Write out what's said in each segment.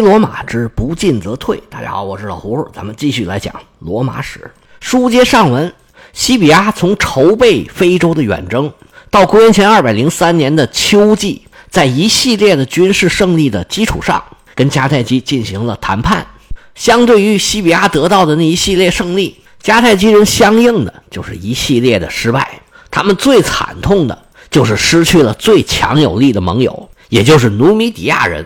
罗马之不进则退。大家好，我是老胡胡，咱们继续来讲罗马史。书接上文，西比亚从筹备非洲的远征到公元前二百零三年的秋季，在一系列的军事胜利的基础上，跟迦太基进行了谈判。相对于西比亚得到的那一系列胜利，迦太基人相应的就是一系列的失败。他们最惨痛的就是失去了最强有力的盟友，也就是努米底亚人。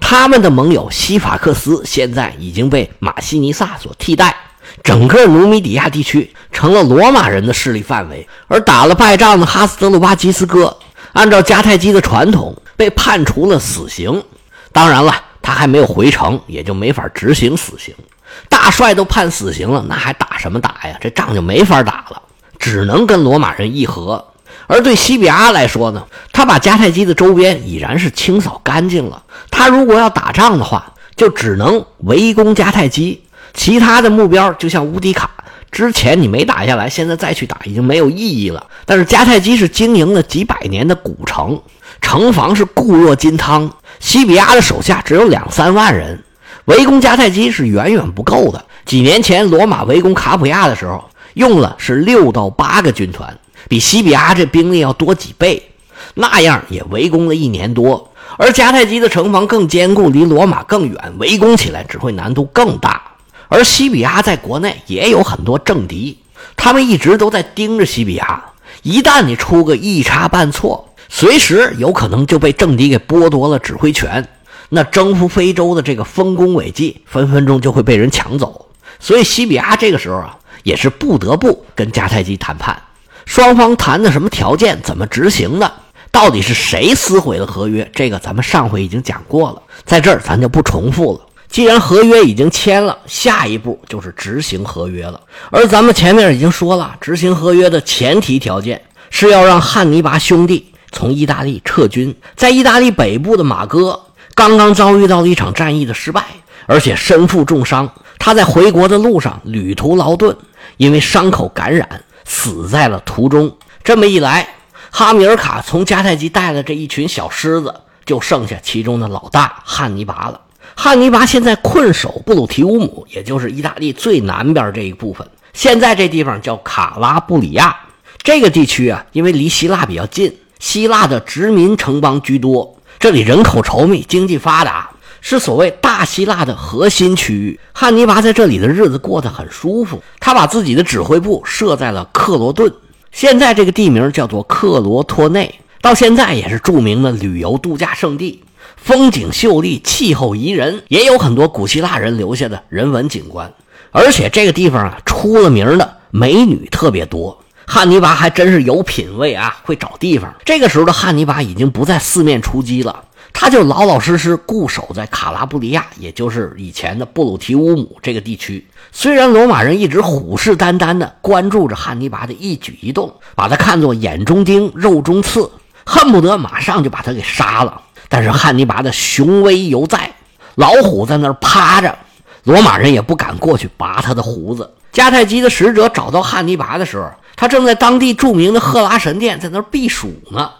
他们的盟友西法克斯现在已经被马西尼萨所替代，整个努米底亚地区成了罗马人的势力范围。而打了败仗的哈斯德鲁巴基斯哥，按照迦太基的传统，被判处了死刑。当然了，他还没有回城，也就没法执行死刑。大帅都判死刑了，那还打什么打呀？这仗就没法打了，只能跟罗马人议和。而对西比阿来说呢，他把迦太基的周边已然是清扫干净了。他如果要打仗的话，就只能围攻迦太基，其他的目标就像乌迪卡，之前你没打下来，现在再去打已经没有意义了。但是迦太基是经营了几百年的古城，城防是固若金汤。西比阿的手下只有两三万人，围攻迦太基是远远不够的。几年前罗马围攻卡普亚的时候，用了是六到八个军团。比西比阿这兵力要多几倍，那样也围攻了一年多。而迦太基的城防更坚固，离罗马更远，围攻起来只会难度更大。而西比阿在国内也有很多政敌，他们一直都在盯着西比阿。一旦你出个一差半错，随时有可能就被政敌给剥夺了指挥权。那征服非洲的这个丰功伟绩，分分钟就会被人抢走。所以西比阿这个时候啊，也是不得不跟迦太基谈判。双方谈的什么条件？怎么执行的？到底是谁撕毁了合约？这个咱们上回已经讲过了，在这儿咱就不重复了。既然合约已经签了，下一步就是执行合约了。而咱们前面已经说了，执行合约的前提条件是要让汉尼拔兄弟从意大利撤军。在意大利北部的马哥刚刚遭遇到了一场战役的失败，而且身负重伤，他在回国的路上旅途劳顿，因为伤口感染。死在了途中。这么一来，哈米尔卡从迦太基带了这一群小狮子，就剩下其中的老大汉尼拔了。汉尼拔现在困守布鲁提乌姆，也就是意大利最南边这一部分。现在这地方叫卡拉布里亚。这个地区啊，因为离希腊比较近，希腊的殖民城邦居多，这里人口稠密，经济发达。是所谓大希腊的核心区域，汉尼拔在这里的日子过得很舒服。他把自己的指挥部设在了克罗顿，现在这个地名叫做克罗托内，到现在也是著名的旅游度假胜地，风景秀丽，气候宜人，也有很多古希腊人留下的人文景观。而且这个地方啊，出了名的美女特别多。汉尼拔还真是有品位啊，会找地方。这个时候的汉尼拔已经不再四面出击了。他就老老实实固守在卡拉布里亚，也就是以前的布鲁提乌姆这个地区。虽然罗马人一直虎视眈眈地关注着汉尼拔的一举一动，把他看作眼中钉、肉中刺，恨不得马上就把他给杀了。但是汉尼拔的雄威犹在，老虎在那儿趴着，罗马人也不敢过去拔他的胡子。迦太基的使者找到汉尼拔的时候，他正在当地著名的赫拉神殿在那儿避暑呢。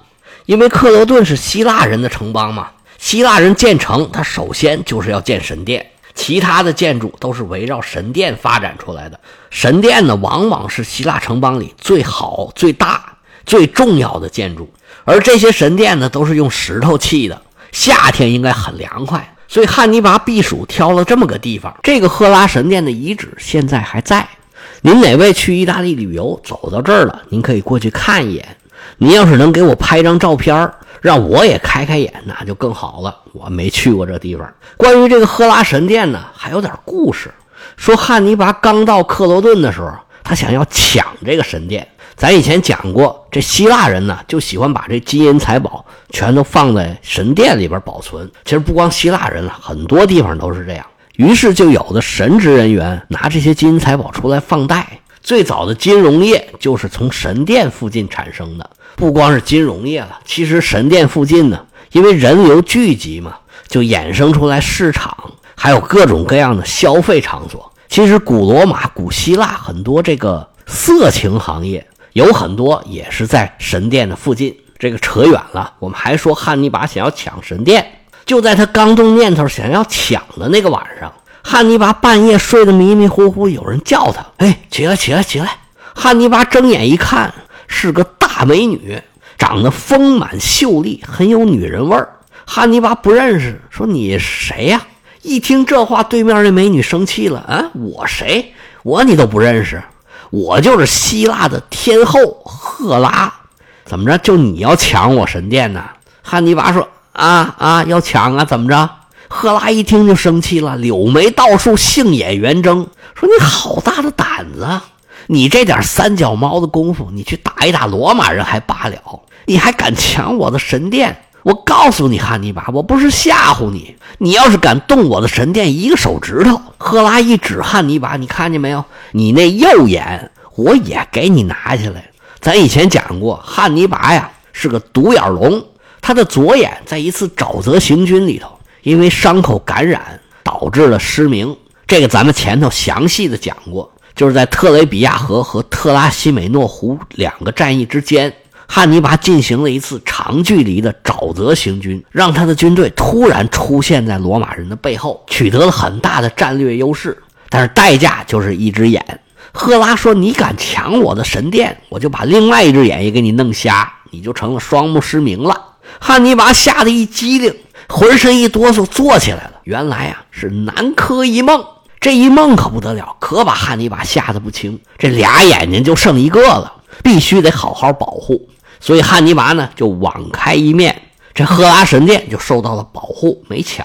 因为克罗顿是希腊人的城邦嘛，希腊人建城，他首先就是要建神殿，其他的建筑都是围绕神殿发展出来的。神殿呢，往往是希腊城邦里最好、最大、最重要的建筑，而这些神殿呢，都是用石头砌的，夏天应该很凉快，所以汉尼拔避暑挑了这么个地方。这个赫拉神殿的遗址现在还在，您哪位去意大利旅游走到这儿了，您可以过去看一眼。你要是能给我拍张照片，让我也开开眼，那就更好了。我没去过这地方。关于这个赫拉神殿呢，还有点故事。说汉尼拔刚到克罗顿的时候，他想要抢这个神殿。咱以前讲过，这希腊人呢就喜欢把这金银财宝全都放在神殿里边保存。其实不光希腊人了，很多地方都是这样。于是就有的神职人员拿这些金银财宝出来放贷。最早的金融业就是从神殿附近产生的。不光是金融业了，其实神殿附近呢，因为人流聚集嘛，就衍生出来市场，还有各种各样的消费场所。其实古罗马、古希腊很多这个色情行业，有很多也是在神殿的附近。这个扯远了，我们还说汉尼拔想要抢神殿，就在他刚动念头想要抢的那个晚上，汉尼拔半夜睡得迷迷糊糊，有人叫他：“哎，起来，起来，起来！”汉尼拔睁眼一看，是个大美女，长得丰满秀丽，很有女人味儿。汉尼拔不认识，说：“你谁呀？”一听这话，对面那美女生气了：“啊，我谁？我你都不认识？我就是希腊的天后赫拉。怎么着？就你要抢我神殿呢？”汉尼拔说：“啊啊，要抢啊！怎么着？”赫拉一听就生气了，柳眉倒竖，杏眼圆睁，说：“你好大的胆子！你这点三脚猫的功夫，你去打一打罗马人还罢了，你还敢抢我的神殿？”我告诉你，汉尼拔，我不是吓唬你。你要是敢动我的神殿一个手指头，赫拉一指汉尼拔，你看见没有？你那右眼我也给你拿下来。咱以前讲过，汉尼拔呀是个独眼龙，他的左眼在一次沼泽行军里头，因为伤口感染导致了失明。这个咱们前头详细的讲过，就是在特雷比亚河和特拉西美诺湖两个战役之间。汉尼拔进行了一次长距离的沼泽行军，让他的军队突然出现在罗马人的背后，取得了很大的战略优势。但是代价就是一只眼。赫拉说：“你敢抢我的神殿，我就把另外一只眼也给你弄瞎，你就成了双目失明了。”汉尼拔吓得一激灵，浑身一哆嗦，坐起来了。原来啊，是南柯一梦。这一梦可不得了，可把汉尼拔吓得不轻。这俩眼睛就剩一个了，必须得好好保护。所以汉尼拔呢就网开一面，这赫拉神殿就受到了保护，没抢，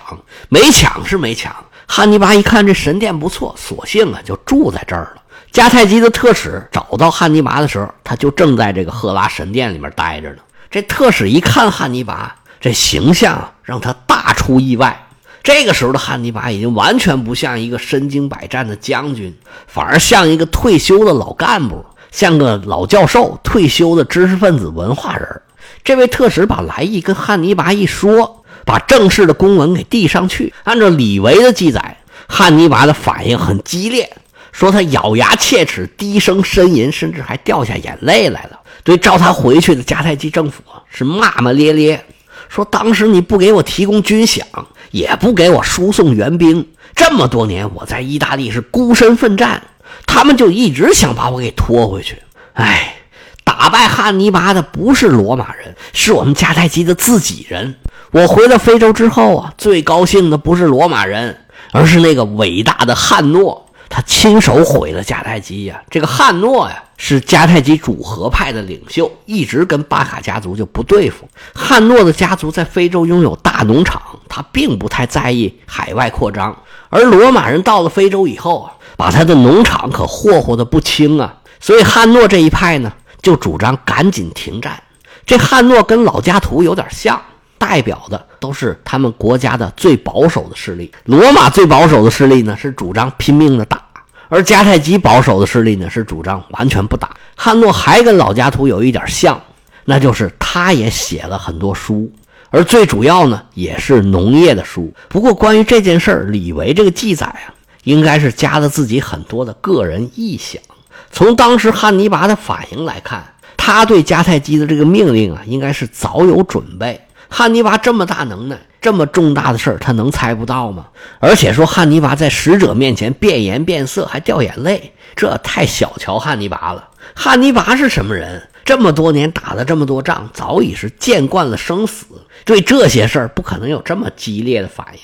没抢是没抢。汉尼拔一看这神殿不错，索性啊就住在这儿了。迦太基的特使找到汉尼拔的时候，他就正在这个赫拉神殿里面待着呢。这特使一看汉尼拔这形象，让他大出意外。这个时候的汉尼拔已经完全不像一个身经百战的将军，反而像一个退休的老干部。像个老教授，退休的知识分子、文化人。这位特使把来意跟汉尼拔一说，把正式的公文给递上去。按照李维的记载，汉尼拔的反应很激烈，说他咬牙切齿，低声呻吟，甚至还掉下眼泪来了。对召他回去的迦太基政府是骂骂咧咧，说当时你不给我提供军饷，也不给我输送援兵，这么多年我在意大利是孤身奋战。他们就一直想把我给拖回去。哎，打败汉尼拔的不是罗马人，是我们迦太基的自己人。我回到非洲之后啊，最高兴的不是罗马人，而是那个伟大的汉诺，他亲手毁了迦太基呀。这个汉诺呀，是迦太基主和派的领袖，一直跟巴卡家族就不对付。汉诺的家族在非洲拥有大农场，他并不太在意海外扩张。而罗马人到了非洲以后。把他的农场可霍霍的不轻啊，所以汉诺这一派呢，就主张赶紧停战。这汉诺跟老加图有点像，代表的都是他们国家的最保守的势力。罗马最保守的势力呢，是主张拼命的打；而迦太基保守的势力呢，是主张完全不打。汉诺还跟老加图有一点像，那就是他也写了很多书，而最主要呢，也是农业的书。不过关于这件事儿，李维这个记载啊。应该是加了自己很多的个人臆想。从当时汉尼拔的反应来看，他对迦太基的这个命令啊，应该是早有准备。汉尼拔这么大能耐，这么重大的事儿，他能猜不到吗？而且说汉尼拔在使者面前变颜变色，还掉眼泪，这太小瞧汉尼拔了。汉尼拔是什么人？这么多年打了这么多仗，早已是见惯了生死，对这些事儿不可能有这么激烈的反应。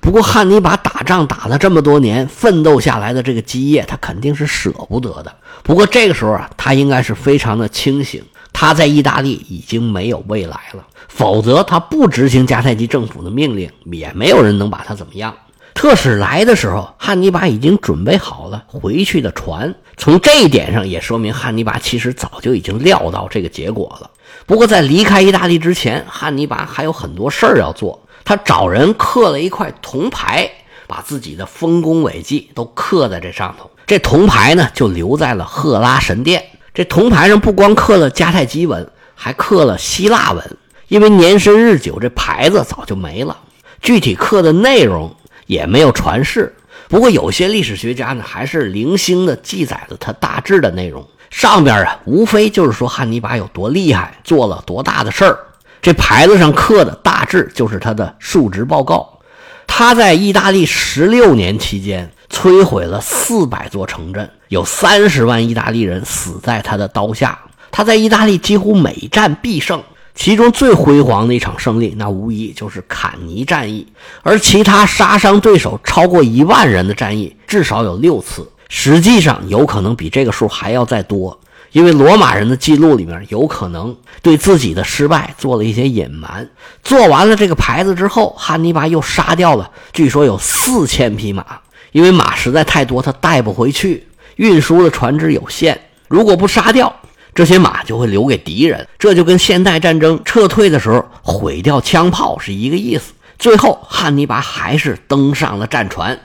不过汉尼拔打仗打了这么多年，奋斗下来的这个基业，他肯定是舍不得的。不过这个时候啊，他应该是非常的清醒，他在意大利已经没有未来了。否则他不执行迦太基政府的命令，也没有人能把他怎么样。特使来的时候，汉尼拔已经准备好了回去的船。从这一点上也说明汉尼拔其实早就已经料到这个结果了。不过在离开意大利之前，汉尼拔还有很多事儿要做。他找人刻了一块铜牌，把自己的丰功伟绩都刻在这上头。这铜牌呢，就留在了赫拉神殿。这铜牌上不光刻了迦太基文，还刻了希腊文。因为年深日久，这牌子早就没了，具体刻的内容也没有传世。不过有些历史学家呢，还是零星的记载了他大致的内容。上边啊，无非就是说汉尼拔有多厉害，做了多大的事儿。这牌子上刻的大致就是他的述职报告。他在意大利十六年期间，摧毁了四百座城镇，有三十万意大利人死在他的刀下。他在意大利几乎每战必胜，其中最辉煌的一场胜利，那无疑就是坎尼战役。而其他杀伤对手超过一万人的战役，至少有六次，实际上有可能比这个数还要再多。因为罗马人的记录里面有可能对自己的失败做了一些隐瞒。做完了这个牌子之后，汉尼拔又杀掉了，据说有四千匹马，因为马实在太多，他带不回去，运输的船只有限。如果不杀掉这些马，就会留给敌人。这就跟现代战争撤退的时候毁掉枪炮是一个意思。最后，汉尼拔还是登上了战船，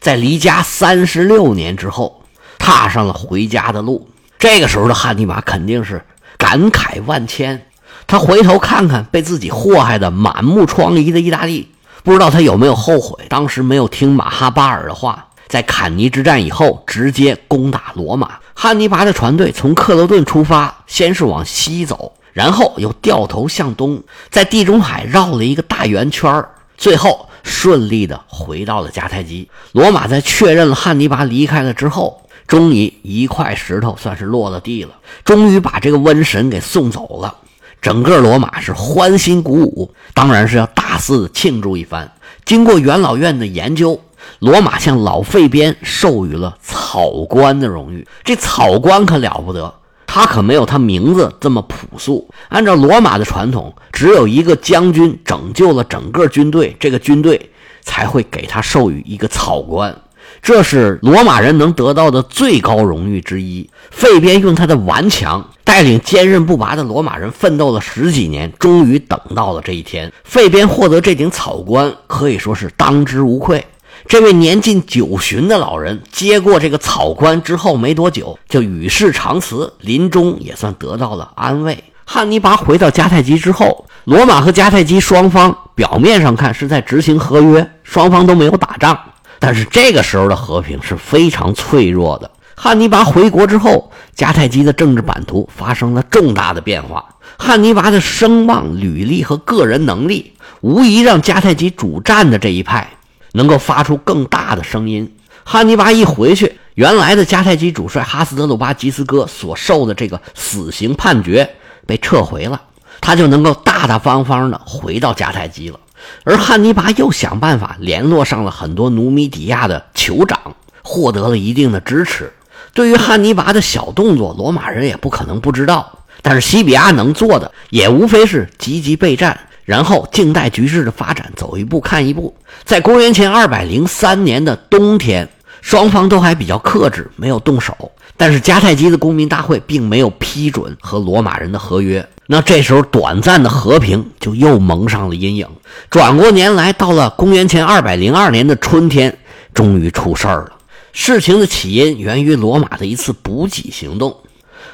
在离家三十六年之后，踏上了回家的路。这个时候的汉尼拔肯定是感慨万千，他回头看看被自己祸害的满目疮痍的意大利，不知道他有没有后悔当时没有听马哈巴尔的话，在坎尼之战以后直接攻打罗马。汉尼拔的船队从克罗顿出发，先是往西走，然后又掉头向东，在地中海绕了一个大圆圈最后顺利的回到了迦太基。罗马在确认了汉尼拔离开了之后。终于一块石头算是落了地了，终于把这个瘟神给送走了。整个罗马是欢欣鼓舞，当然是要大肆庆祝一番。经过元老院的研究，罗马向老费边授予了草官的荣誉。这草官可了不得，他可没有他名字这么朴素。按照罗马的传统，只有一个将军拯救了整个军队，这个军队才会给他授予一个草官。这是罗马人能得到的最高荣誉之一。费边用他的顽强，带领坚韧不拔的罗马人奋斗了十几年，终于等到了这一天。费边获得这顶草冠，可以说是当之无愧。这位年近九旬的老人接过这个草冠之后没多久，就与世长辞，临终也算得到了安慰。汉尼拔回到迦太基之后，罗马和迦太基双方表面上看是在执行合约，双方都没有打仗。但是这个时候的和平是非常脆弱的。汉尼拔回国之后，迦太基的政治版图发生了重大的变化。汉尼拔的声望、履历和个人能力，无疑让迦太基主战的这一派能够发出更大的声音。汉尼拔一回去，原来的迦太基主帅哈斯德鲁巴吉斯哥所受的这个死刑判决被撤回了，他就能够大大方方的回到迦太基了。而汉尼拔又想办法联络上了很多努米底亚的酋长，获得了一定的支持。对于汉尼拔的小动作，罗马人也不可能不知道。但是西比亚能做的也无非是积极备战，然后静待局势的发展，走一步看一步。在公元前二百零三年的冬天，双方都还比较克制，没有动手。但是迦太基的公民大会并没有批准和罗马人的合约。那这时候，短暂的和平就又蒙上了阴影。转过年来，到了公元前二百零二年的春天，终于出事儿了。事情的起因源于罗马的一次补给行动。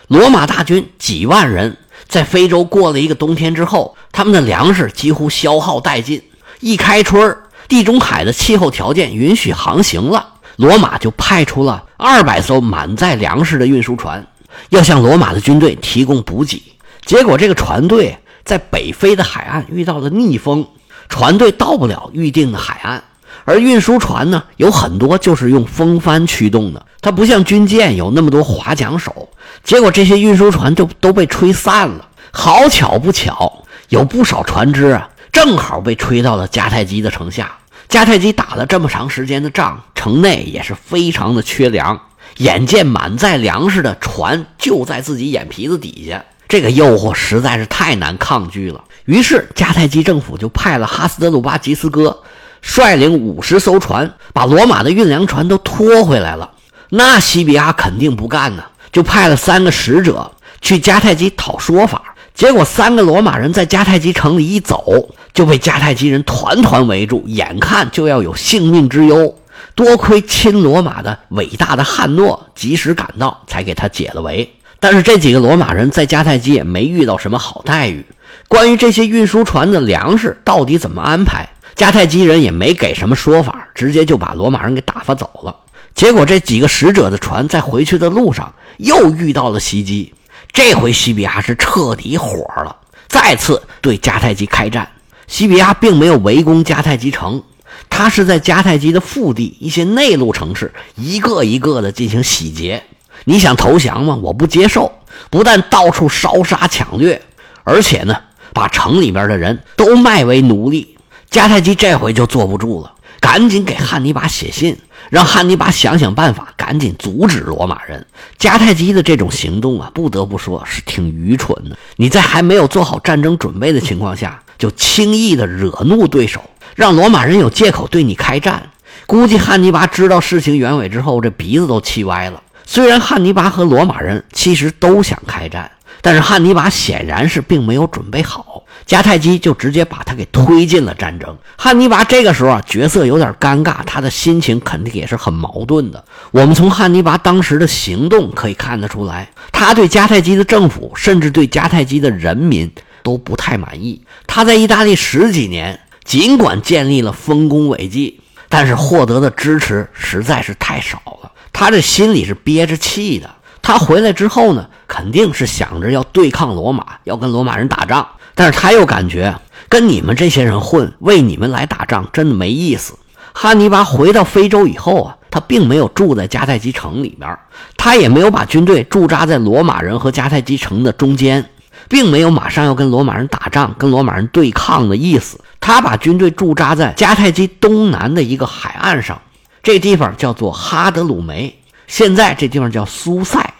罗马大军几万人在非洲过了一个冬天之后，他们的粮食几乎消耗殆尽。一开春，地中海的气候条件允许航行了，罗马就派出了二百艘满载粮食的运输船，要向罗马的军队提供补给。结果，这个船队在北非的海岸遇到了逆风，船队到不了预定的海岸。而运输船呢，有很多就是用风帆驱动的，它不像军舰有那么多划桨手。结果，这些运输船就都被吹散了。好巧不巧，有不少船只啊，正好被吹到了迦太基的城下。迦太基打了这么长时间的仗，城内也是非常的缺粮。眼见满载粮食的船就在自己眼皮子底下。这个诱惑实在是太难抗拒了，于是迦太基政府就派了哈斯德鲁巴吉斯哥率领五十艘船，把罗马的运粮船都拖回来了。那西比亚肯定不干呢，就派了三个使者去迦太基讨说法。结果三个罗马人在迦太基城里一走，就被迦太基人团团围住，眼看就要有性命之忧。多亏亲罗马的伟大的汉诺及时赶到，才给他解了围。但是这几个罗马人在迦太基也没遇到什么好待遇。关于这些运输船的粮食到底怎么安排，迦太基人也没给什么说法，直接就把罗马人给打发走了。结果这几个使者的船在回去的路上又遇到了袭击，这回西比亚是彻底火了。再次对迦太基开战。西比亚并没有围攻迦太基城，他是在迦太基的腹地一些内陆城市一个一个的进行洗劫。你想投降吗？我不接受！不但到处烧杀抢掠，而且呢，把城里边的人都卖为奴隶。迦太基这回就坐不住了，赶紧给汉尼拔写信，让汉尼拔想想办法，赶紧阻止罗马人。迦太基的这种行动啊，不得不说是挺愚蠢的。你在还没有做好战争准备的情况下，就轻易的惹怒对手，让罗马人有借口对你开战。估计汉尼拔知道事情原委之后，这鼻子都气歪了。虽然汉尼拔和罗马人其实都想开战，但是汉尼拔显然是并没有准备好，迦太基就直接把他给推进了战争。汉尼拔这个时候啊，角色有点尴尬，他的心情肯定也是很矛盾的。我们从汉尼拔当时的行动可以看得出来，他对迦太基的政府，甚至对迦太基的人民都不太满意。他在意大利十几年，尽管建立了丰功伟绩，但是获得的支持实在是太少了。他这心里是憋着气的。他回来之后呢，肯定是想着要对抗罗马，要跟罗马人打仗。但是他又感觉跟你们这些人混，为你们来打仗，真的没意思。汉尼拔回到非洲以后啊，他并没有住在迦太基城里面，他也没有把军队驻扎在罗马人和迦太基城的中间，并没有马上要跟罗马人打仗、跟罗马人对抗的意思。他把军队驻扎在迦太基东南的一个海岸上。这地方叫做哈德鲁梅，现在这地方叫苏塞，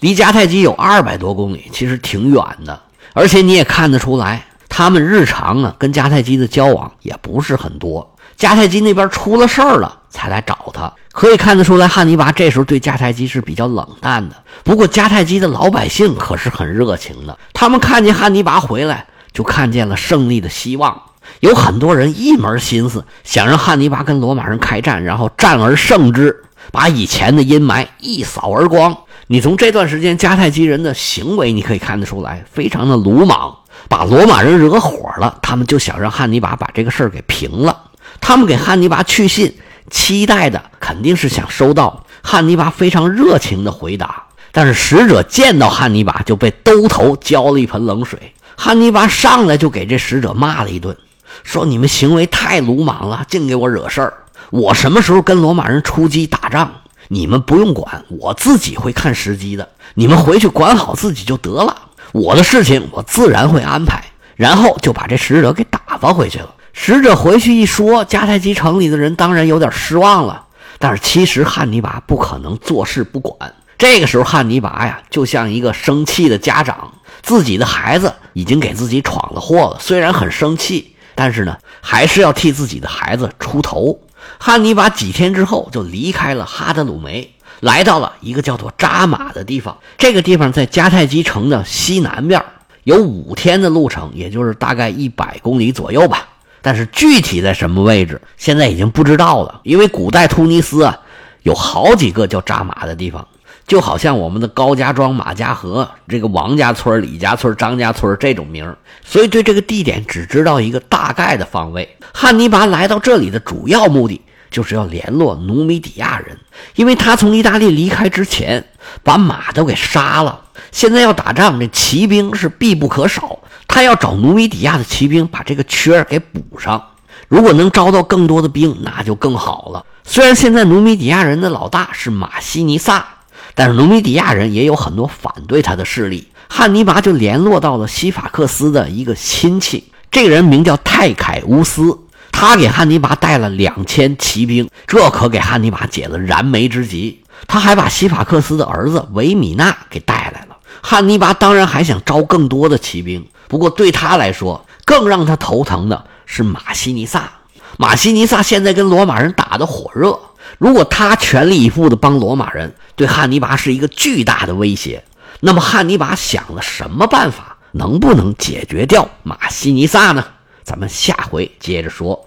离迦太基有二百多公里，其实挺远的。而且你也看得出来，他们日常啊跟迦太基的交往也不是很多。迦太基那边出了事儿了才来找他，可以看得出来，汉尼拔这时候对迦太基是比较冷淡的。不过迦太基的老百姓可是很热情的，他们看见汉尼拔回来，就看见了胜利的希望。有很多人一门心思想让汉尼拔跟罗马人开战，然后战而胜之，把以前的阴霾一扫而光。你从这段时间迦太基人的行为，你可以看得出来，非常的鲁莽，把罗马人惹火了，他们就想让汉尼拔把这个事儿给平了。他们给汉尼拔去信，期待的肯定是想收到汉尼拔非常热情的回答。但是使者见到汉尼拔，就被兜头浇了一盆冷水。汉尼拔上来就给这使者骂了一顿。说你们行为太鲁莽了，净给我惹事儿。我什么时候跟罗马人出击打仗，你们不用管，我自己会看时机的。你们回去管好自己就得了，我的事情我自然会安排。然后就把这使者给打发回去了。使者回去一说，迦太基城里的人当然有点失望了。但是其实汉尼拔不可能坐视不管。这个时候，汉尼拔呀，就像一个生气的家长，自己的孩子已经给自己闯了祸了，虽然很生气。但是呢，还是要替自己的孩子出头。汉尼拔几天之后就离开了哈德鲁梅，来到了一个叫做扎马的地方。这个地方在迦太基城的西南面，有五天的路程，也就是大概一百公里左右吧。但是具体在什么位置，现在已经不知道了，因为古代突尼斯啊，有好几个叫扎马的地方。就好像我们的高家庄、马家河，这个王家村、李家村、张家村这种名所以对这个地点只知道一个大概的方位。汉尼拔来到这里的主要目的就是要联络努米底亚人，因为他从意大利离开之前把马都给杀了，现在要打仗，这骑兵是必不可少。他要找努米底亚的骑兵把这个缺给补上。如果能招到更多的兵，那就更好了。虽然现在努米底亚人的老大是马西尼萨。但是努米底亚人也有很多反对他的势力，汉尼拔就联络到了西法克斯的一个亲戚，这个人名叫泰凯乌斯，他给汉尼拔带了两千骑兵，这可给汉尼拔解了燃眉之急。他还把西法克斯的儿子维米纳给带来了。汉尼拔当然还想招更多的骑兵，不过对他来说，更让他头疼的是马西尼萨。马西尼萨现在跟罗马人打得火热。如果他全力以赴地帮罗马人，对汉尼拔是一个巨大的威胁。那么汉尼拔想了什么办法，能不能解决掉马西尼萨呢？咱们下回接着说。